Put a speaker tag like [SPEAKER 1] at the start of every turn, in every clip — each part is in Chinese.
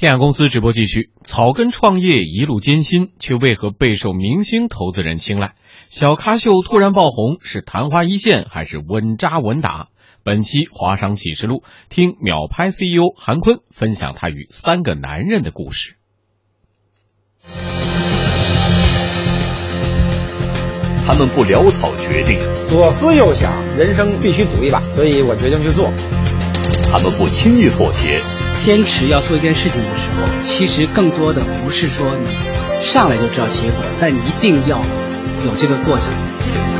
[SPEAKER 1] 天下公司直播继续。草根创业一路艰辛，却为何备受明星投资人青睐？小咖秀突然爆红，是昙花一现还是稳扎稳打？本期《华商启示录》，听秒拍 CEO 韩坤分享他与三个男人的故事。
[SPEAKER 2] 他们不潦草决定，
[SPEAKER 3] 左思右想，人生必须赌一把，所以我决定去做。
[SPEAKER 2] 他们不轻易妥协。
[SPEAKER 4] 坚持要做一件事情的时候，其实更多的不是说你上来就知道结果，但一定要有这个过程。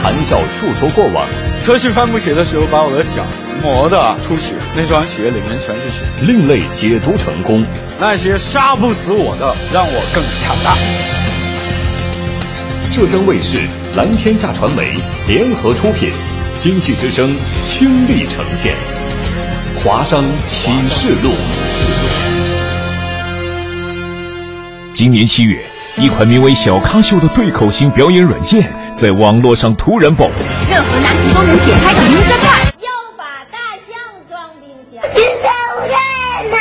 [SPEAKER 2] 谈笑述说过往，
[SPEAKER 5] 测试帆布鞋的时候，把我的脚磨得出血，那双鞋里面全是血。
[SPEAKER 2] 另类解读成功，
[SPEAKER 5] 那些杀不死我的，让我更强大。
[SPEAKER 2] 浙江卫视、蓝天下传媒联合出品，经济之声倾力呈现。华商启示录。今年七月，一款名为“小咖秀”的对口型表演软件在网络上突然爆火。
[SPEAKER 6] 任何难题都能解开的名侦探。
[SPEAKER 7] 要把大象装冰箱。
[SPEAKER 8] 冰箱在哪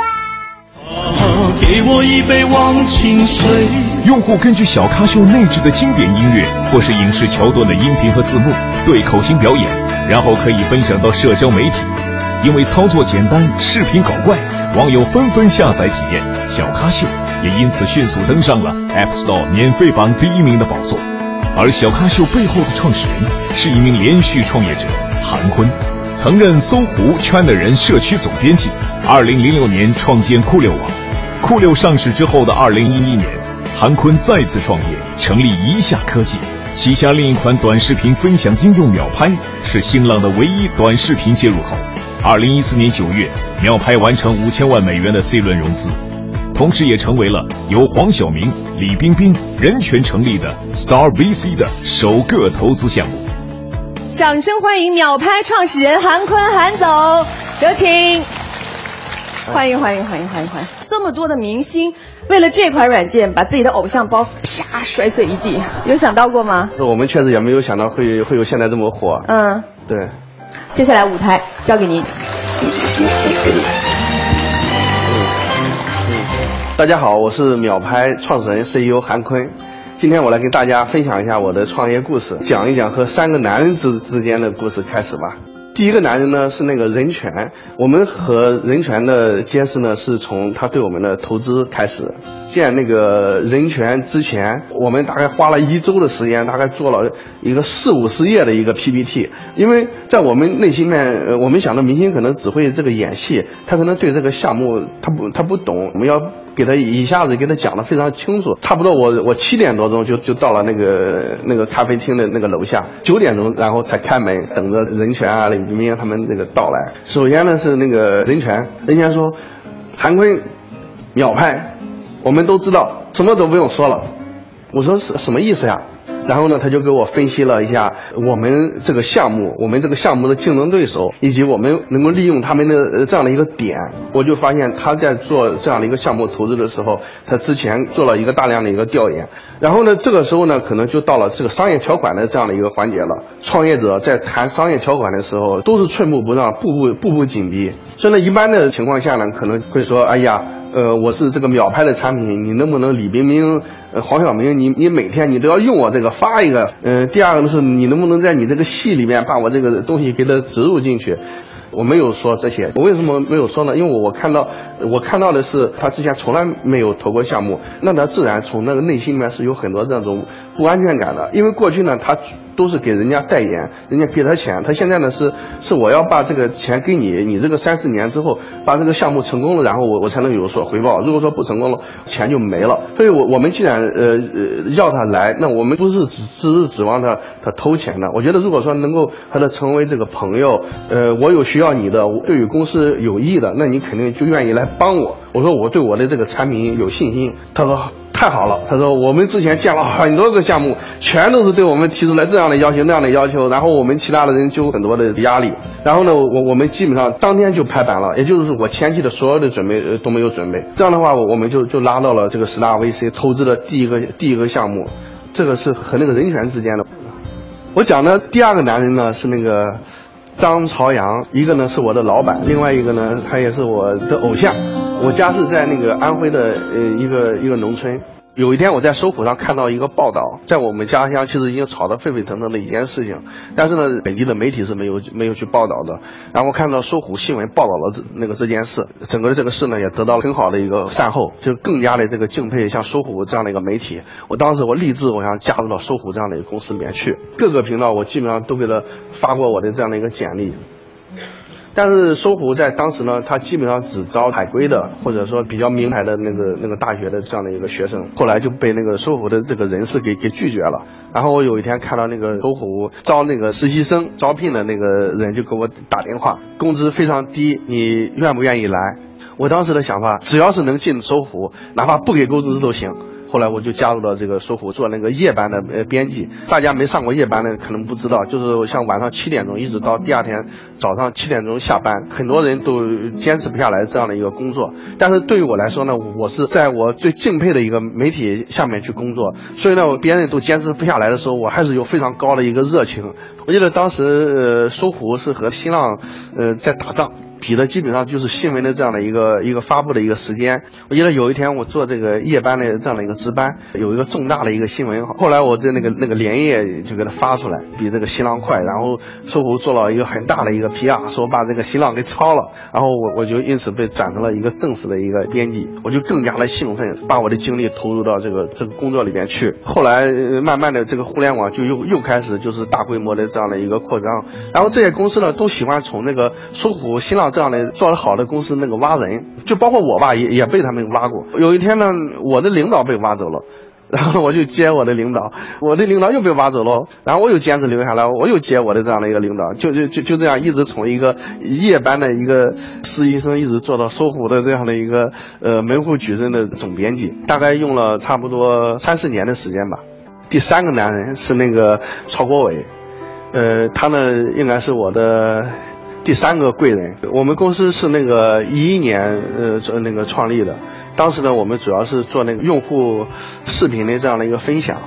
[SPEAKER 9] 了？给我一杯忘情水。
[SPEAKER 2] 用户根据小咖秀内置的经典音乐或是影视桥段的音频和字幕对口型表演，然后可以分享到社交媒体。因为操作简单，视频搞怪，网友纷纷下载体验。小咖秀也因此迅速登上了 App Store 免费榜第一名的宝座。而小咖秀背后的创始人是一名连续创业者韩坤，曾任搜狐圈的人社区总编辑。二零零六年创建酷六网，酷六上市之后的二零一一年，韩坤再次创业，成立一下科技，旗下另一款短视频分享应用秒拍是新浪的唯一短视频接入口。二零一四年九月，秒拍完成五千万美元的 C 轮融资，同时也成为了由黄晓明、李冰冰人权成立的 Star VC 的首个投资项目。
[SPEAKER 10] 掌声欢迎秒拍创始人韩坤韩总，有请！欢迎欢迎欢迎欢迎欢迎！这么多的明星为了这款软件，把自己的偶像包袱啪摔碎一地，有想到过吗？
[SPEAKER 11] 我们确实也没有想到会会有现在这么火。嗯，对。
[SPEAKER 10] 接下来舞台交给您。
[SPEAKER 11] 大家好，我是秒拍创始人 CEO 韩坤，今天我来跟大家分享一下我的创业故事，讲一讲和三个男人之之间的故事，开始吧。第一个男人呢是那个任泉，我们和任泉的结识呢是从他对我们的投资开始。建那个人权之前，我们大概花了一周的时间，大概做了一个四五十页的一个 PPT。因为在我们内心面，呃，我们想的明星可能只会这个演戏，他可能对这个项目他不他不懂，我们要给他一下子给他讲的非常清楚。差不多我我七点多钟就就到了那个那个咖啡厅的那个楼下，九点钟然后才开门，等着任泉啊、李冰冰他们这个到来。首先呢是那个任泉，任泉说，韩坤，秒拍。我们都知道，什么都不用说了。我说什什么意思呀？然后呢，他就给我分析了一下我们这个项目，我们这个项目的竞争对手，以及我们能够利用他们的这样的一个点。我就发现他在做这样的一个项目投资的时候，他之前做了一个大量的一个调研。然后呢，这个时候呢，可能就到了这个商业条款的这样的一个环节了。创业者在谈商业条款的时候，都是寸步不让，步步步步紧逼。所以呢，一般的情况下呢，可能会说，哎呀。呃，我是这个秒拍的产品，你能不能李冰冰、黄晓明，你你每天你都要用我这个发一个？嗯，第二个呢是，你能不能在你这个戏里面把我这个东西给它植入进去？我没有说这些，我为什么没有说呢？因为我我看到，我看到的是他之前从来没有投过项目，那他自然从那个内心里面是有很多这种不安全感的。因为过去呢，他都是给人家代言，人家给他钱，他现在呢是是我要把这个钱给你，你这个三四年之后把这个项目成功了，然后我我才能有所回报。如果说不成功了，钱就没了。所以我我们既然呃呃要他来，那我们不是只只是指望他他偷钱的。我觉得如果说能够和他成为这个朋友，呃，我有需要你的，对于公司有益的，那你肯定就愿意来帮我。我说我对我的这个产品有信心。他说太好了。他说我们之前建了很多个项目，全都是对我们提出来这样的要求那样的要求，然后我们其他的人就很多的压力。然后呢，我我们基本上当天就拍板了，也就是我前期的所有的准备都没有准备。这样的话，我我们就就拉到了这个十大 VC 投资的第一个第一个项目，这个是和那个人权之间的。我讲的第二个男人呢是那个。张朝阳，一个呢是我的老板，另外一个呢他也是我的偶像。我家是在那个安徽的呃一个一个农村。有一天我在搜狐上看到一个报道，在我们家乡其实已经炒得沸沸腾腾的一件事情，但是呢，本地的媒体是没有没有去报道的。然后看到搜狐新闻报道了这那个这件事，整个的这个事呢也得到了很好的一个善后，就更加的这个敬佩像搜狐这样的一个媒体。我当时我立志我想加入到搜狐这样的一个公司里面去，各个频道我基本上都给他发过我的这样的一个简历。但是搜狐在当时呢，它基本上只招海归的，或者说比较名牌的那个那个大学的这样的一个学生。后来就被那个搜狐的这个人事给给拒绝了。然后我有一天看到那个搜狐招那个实习生招聘的那个人就给我打电话，工资非常低，你愿不愿意来？我当时的想法，只要是能进搜狐，哪怕不给工资都行。后来我就加入了这个搜狐做那个夜班的呃编辑。大家没上过夜班的可能不知道，就是像晚上七点钟一直到第二天早上七点钟下班，很多人都坚持不下来这样的一个工作。但是对于我来说呢，我是在我最敬佩的一个媒体下面去工作，所以呢，我别人都坚持不下来的时候，我还是有非常高的一个热情。我记得当时呃搜狐是和新浪呃在打仗。比的基本上就是新闻的这样的一个一个发布的一个时间。我记得有一天我做这个夜班的这样的一个值班，有一个重大的一个新闻，后来我在那个那个连夜就给他发出来，比这个新浪快。然后搜狐做了一个很大的一个 PR，说把这个新浪给抄了。然后我我就因此被转成了一个正式的一个编辑，我就更加的兴奋，把我的精力投入到这个这个工作里边去。后来慢慢的这个互联网就又又开始就是大规模的这样的一个扩张，然后这些公司呢都喜欢从那个搜狐、新浪。这样的做的好的公司，那个挖人，就包括我吧，也也被他们挖过。有一天呢，我的领导被挖走了，然后我就接我的领导，我的领导又被挖走了，然后我又坚持留下来，我又接我的这样的一个领导，就就就就这样一直从一个夜班的一个实习生，一直做到搜狐的这样的一个呃门户矩阵的总编辑，大概用了差不多三四年的时间吧。第三个男人是那个曹国伟，呃，他呢应该是我的。第三个贵人，我们公司是那个一一年呃那个创立的，当时呢我们主要是做那个用户视频的这样的一个分享，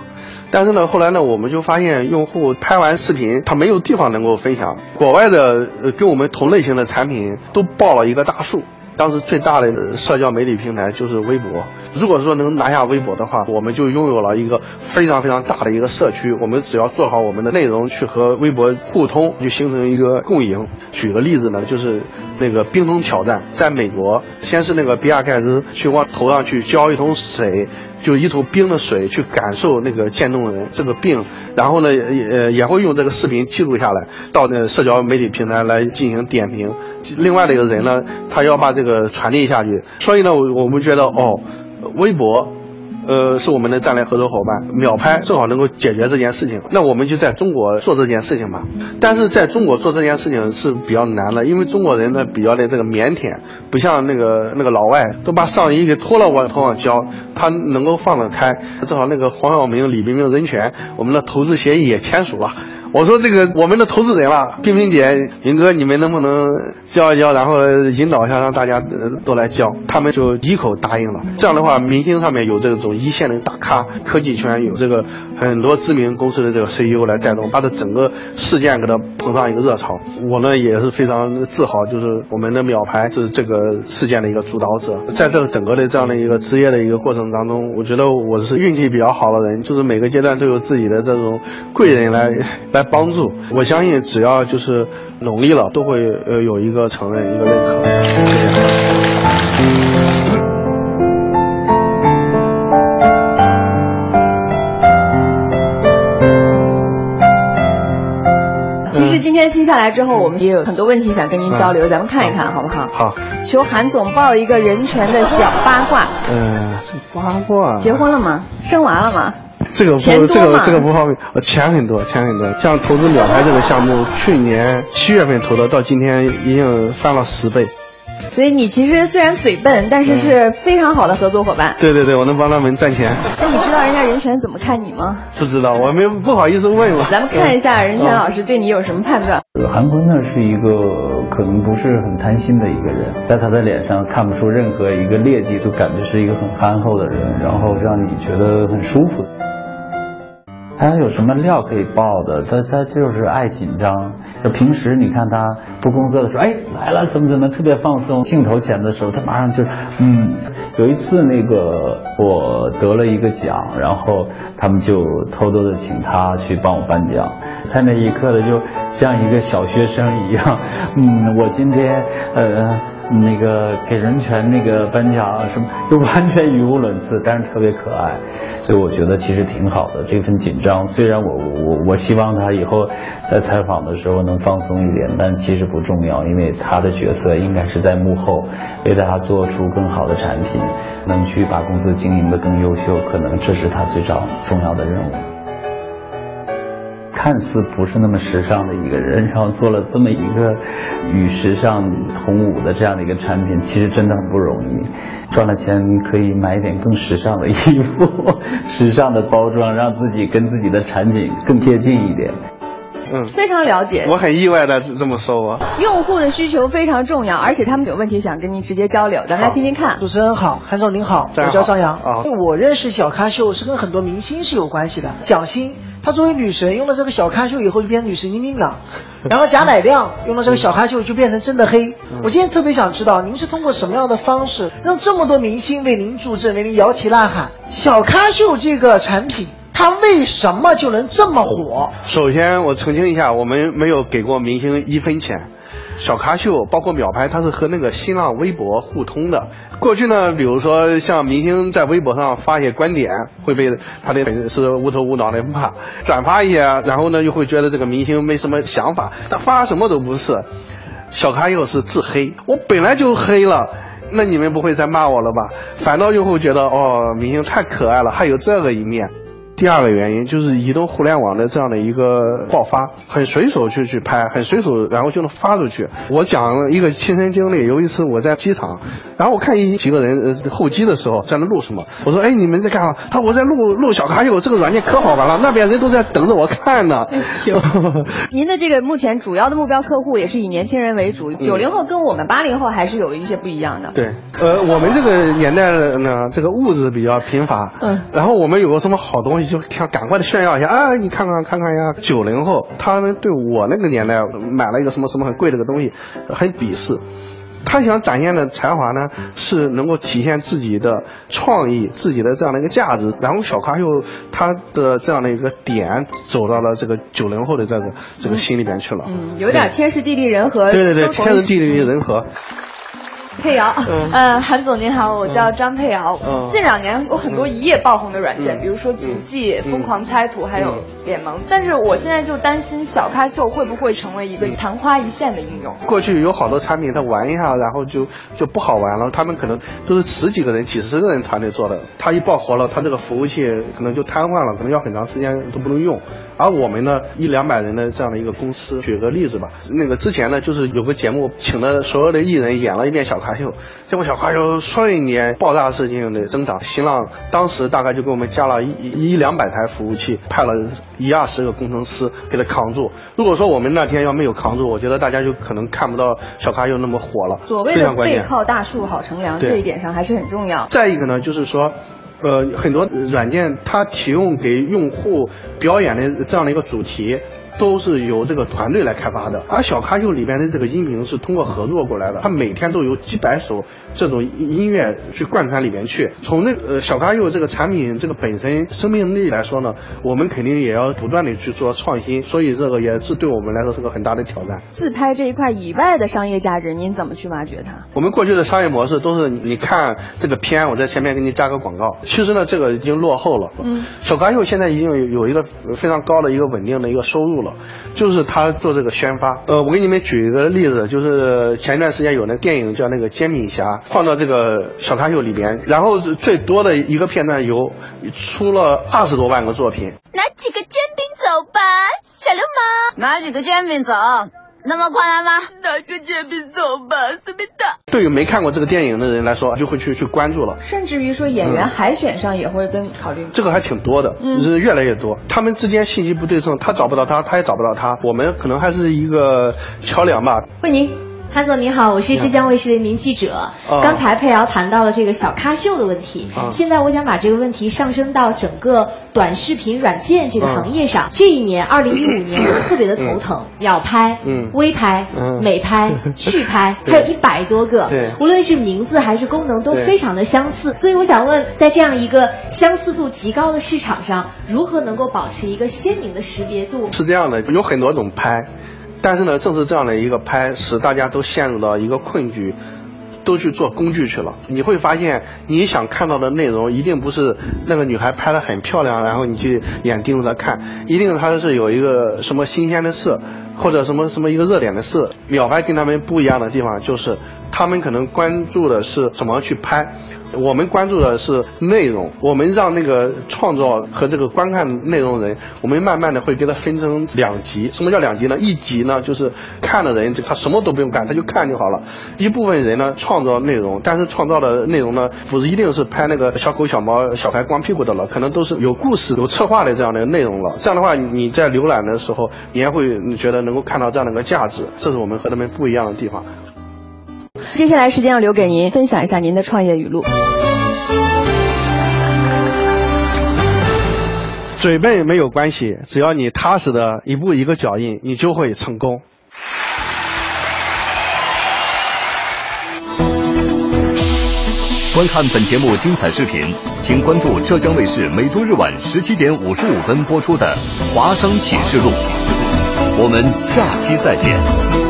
[SPEAKER 11] 但是呢后来呢我们就发现用户拍完视频他没有地方能够分享，国外的呃跟我们同类型的产品都报了一个大数。当时最大的社交媒体平台就是微博。如果说能拿下微博的话，我们就拥有了一个非常非常大的一个社区。我们只要做好我们的内容，去和微博互通，就形成一个共赢。举个例子呢，就是那个冰桶挑战，在美国，先是那个比尔盖茨去往头上去浇一桶水。就一桶冰的水去感受那个渐冻人这个病，然后呢也也会用这个视频记录下来，到那社交媒体平台来进行点评。另外的一个人呢，他要把这个传递下去，所以呢，我我们觉得哦，微博。呃，是我们的战略合作伙伴，秒拍正好能够解决这件事情。那我们就在中国做这件事情吧。但是在中国做这件事情是比较难的，因为中国人呢比较的这个腼腆，不像那个那个老外都把上衣给脱了往头上交，他能够放得开。正好那个黄晓明、李冰冰、任泉，我们的投资协议也签署了。我说这个我们的投资人了，冰冰姐、云哥，你们能不能教一教，然后引导一下，让大家都来教？他们就一口答应了。这样的话，明星上面有这种一线的大咖，科技圈有这个很多知名公司的这个 CEO 来带动，把这整个事件给它捧上一个热潮。我呢也是非常自豪，就是我们的秒牌是这个事件的一个主导者。在这个整个的这样的一个职业的一个过程当中，我觉得我是运气比较好的人，就是每个阶段都有自己的这种贵人来来。帮助，我相信只要就是努力了，都会呃有一个承认，一个认可。
[SPEAKER 10] 其实今天听下来之后，我们也有很多问题想跟您交流，咱们看一看好不好？
[SPEAKER 11] 好。
[SPEAKER 10] 求韩总报一个人权的小八卦。
[SPEAKER 11] 嗯，这八卦。
[SPEAKER 10] 结婚了吗？生娃了吗？
[SPEAKER 11] 这个不，这个这个不方便。钱很多，钱很多。像投资秒拍这个项目，去年七月份投的，到今天已经翻了十倍。
[SPEAKER 10] 所以你其实虽然嘴笨，但是是非常好的合作伙伴。
[SPEAKER 11] 对对对，我能帮他们赚钱。
[SPEAKER 10] 那你知道人家任泉怎么看你吗？
[SPEAKER 11] 不知道，我没不好意思问。
[SPEAKER 10] 咱们看一下任泉老师对你有什么判断。
[SPEAKER 12] 韩坤呢是一个可能不是很贪心的一个人，在他的脸上看不出任何一个劣迹，就感觉是一个很憨厚的人，然后让你觉得很舒服。他有什么料可以爆的？他他就是爱紧张。就平时你看他不工作的时候，哎来了怎么怎么特别放松。镜头前的时候，他马上就嗯。有一次那个我得了一个奖，然后他们就偷偷的请他去帮我颁奖。在那一刻呢，就像一个小学生一样。嗯，我今天呃那个给人权那个颁奖什么，就完全语无伦次，但是特别可爱。所以我觉得其实挺好的，这份紧张虽然我我我希望他以后在采访的时候能放松一点，但其实不重要，因为他的角色应该是在幕后，为大家做出更好的产品，能去把公司经营的更优秀，可能这是他最早重要的任务。看似不是那么时尚的一个人，然后做了这么一个与时尚同舞的这样的一个产品，其实真的很不容易。赚了钱可以买一点更时尚的衣服，时尚的包装，让自己跟自己的产品更贴近一点。
[SPEAKER 11] 嗯，
[SPEAKER 10] 非常了解。
[SPEAKER 11] 我很意外的这么说我。
[SPEAKER 10] 用户的需求非常重要，而且他们有问题想跟您直接交流，咱们来听听看。
[SPEAKER 13] 主持人好，韩总您好，我叫张扬。
[SPEAKER 11] 啊，
[SPEAKER 13] 我认识小咖秀是跟很多明星是有关系的，蒋欣。她作为女神，用了这个小咖秀以后就变成女神经病了。然后贾乃亮用了这个小咖秀就变成真的黑。我今天特别想知道，您是通过什么样的方式让这么多明星为您助阵，为您摇旗呐喊？小咖秀这个产品，他为什么就能这么火？
[SPEAKER 11] 首先，我澄清一下，我们没有给过明星一分钱。小咖秀包括秒拍，它是和那个新浪微博互通的。过去呢，比如说像明星在微博上发一些观点，会被他的粉丝无头无脑的骂；转发一些，然后呢又会觉得这个明星没什么想法。他发什么都不是。小咖秀是自黑，我本来就黑了，那你们不会再骂我了吧？反倒就会觉得哦，明星太可爱了，还有这个一面。第二个原因就是移动互联网的这样的一个爆发，很随手去去拍，很随手，然后就能发出去。我讲一个亲身经历，有一次我在机场，然后我看一几个人呃候机的时候在那录什么，我说哎你们在干嘛？他我在录录小咖秀，这个软件可好玩了，那边人都在等着我看呢。
[SPEAKER 10] 您的这个目前主要的目标客户也是以年轻人为主，九零后跟我们八零后还是有一些不一样的。
[SPEAKER 11] 对，呃我们这个年代呢，这个物质比较贫乏，
[SPEAKER 10] 嗯，
[SPEAKER 11] 然后我们有个什么好东西。就想赶快的炫耀一下啊！你看看看看呀，九零后他们对我那个年代买了一个什么什么很贵的个东西，很鄙视。他想展现的才华呢，是能够体现自己的创意、自己的这样的一个价值。然后小咖秀他的这样的一个点，走到了这个九零后的这个这个心里边去了。
[SPEAKER 10] 嗯，有点天时地利人和。
[SPEAKER 11] 对对对，天时地利人和。
[SPEAKER 10] 佩瑶，嗯，韩总您好，我叫张佩瑶。嗯近两年有很多一夜爆红的软件，比如说足迹、疯狂猜图，还有联盟。但是我现在就担心小咖秀会不会成为一个昙花一现的应用。
[SPEAKER 11] 过去有好多产品，它玩一下，然后就就不好玩了。他们可能都是十几个人、几十个人团队做的，它一爆火了，它这个服务器可能就瘫痪了，可能要很长时间都不能用。而我们呢，一两百人的这样的一个公司，举个例子吧，那个之前呢，就是有个节目，请了所有的艺人演了一遍小咖秀，结果小咖秀瞬间爆炸式性的增长。新浪当时大概就给我们加了一一两百台服务器，派了一二十个工程师给他扛住。如果说我们那天要没有扛住，我觉得大家就可能看不到小咖秀那么火了。
[SPEAKER 10] 所谓的背靠大树好乘凉，这一点上还是很重要。
[SPEAKER 11] 再一个呢，就是说。呃，很多软件它提供给用户表演的这样的一个主题。都是由这个团队来开发的，而小咖秀里边的这个音频是通过合作过来的，它每天都有几百首这种音乐去贯穿里面去。从那呃小咖秀这个产品这个本身生命力来说呢，我们肯定也要不断的去做创新，所以这个也是对我们来说是个很大的挑战。
[SPEAKER 10] 自拍这一块以外的商业价值，您怎么去挖掘它？
[SPEAKER 11] 我们过去的商业模式都是你看这个片，我在前面给你加个广告。其实呢，这个已经落后了。
[SPEAKER 10] 嗯，
[SPEAKER 11] 小咖秀现在已经有有一个非常高的一个稳定的一个收入。就是他做这个宣发，呃，我给你们举一个例子，就是前一段时间有那电影叫那个煎饼侠，放到这个小咖秀里边，然后最多的一个片段有出了二十多万个作品。
[SPEAKER 8] 拿几个煎饼走吧，小流氓！
[SPEAKER 14] 拿几个煎饼走。那么快来吗？
[SPEAKER 8] 拿个煎饼走吧，随便打。
[SPEAKER 11] 对于没看过这个电影的人来说，就会去去关注了。
[SPEAKER 10] 甚至于说演员海选上也会跟考虑。
[SPEAKER 11] 这个还挺多的，嗯，是越来越多。他们之间信息不对称，他找不到他，他也找不到他。我们可能还是一个桥梁吧。
[SPEAKER 10] 慧宁。
[SPEAKER 15] 潘总你好，我是浙江卫视的一名记者。
[SPEAKER 11] 哦、
[SPEAKER 15] 刚才佩瑶谈到了这个小咖秀的问题，
[SPEAKER 11] 哦、
[SPEAKER 15] 现在我想把这个问题上升到整个短视频软件这个行业上。
[SPEAKER 11] 哦、
[SPEAKER 15] 这一年，二零一五年，我特别的头疼，秒拍、
[SPEAKER 11] 嗯、
[SPEAKER 15] 微拍、
[SPEAKER 11] 嗯、
[SPEAKER 15] 美拍、趣拍，还有一百多个，
[SPEAKER 11] 对，
[SPEAKER 15] 无论是名字还是功能都非常的相似。所以我想问，在这样一个相似度极高的市场上，如何能够保持一个鲜明的识别度？
[SPEAKER 11] 是这样的，有很多种拍。但是呢，正是这样的一个拍，使大家都陷入到一个困局，都去做工具去了。你会发现，你想看到的内容一定不是那个女孩拍的很漂亮，然后你去眼盯着她看，一定她是有一个什么新鲜的事，或者什么什么一个热点的事。秒拍跟他们不一样的地方就是，他们可能关注的是怎么去拍。我们关注的是内容，我们让那个创作和这个观看内容人，我们慢慢的会给他分成两级。什么叫两级呢？一级呢就是看的人，他什么都不用干，他就看就好了。一部分人呢创造内容，但是创造的内容呢不是一定是拍那个小狗小猫小孩光屁股的了，可能都是有故事、有策划的这样的内容了。这样的话，你在浏览的时候，你也会觉得能够看到这样的一个价值，这是我们和他们不一样的地方。
[SPEAKER 10] 接下来时间要留给您分享一下您的创业语录。
[SPEAKER 11] 准备没有关系，只要你踏实的一步一个脚印，你就会成功。
[SPEAKER 2] 观看本节目精彩视频，请关注浙江卫视每周日晚十七点五十五分播出的《华商启示录》。我们下期再见。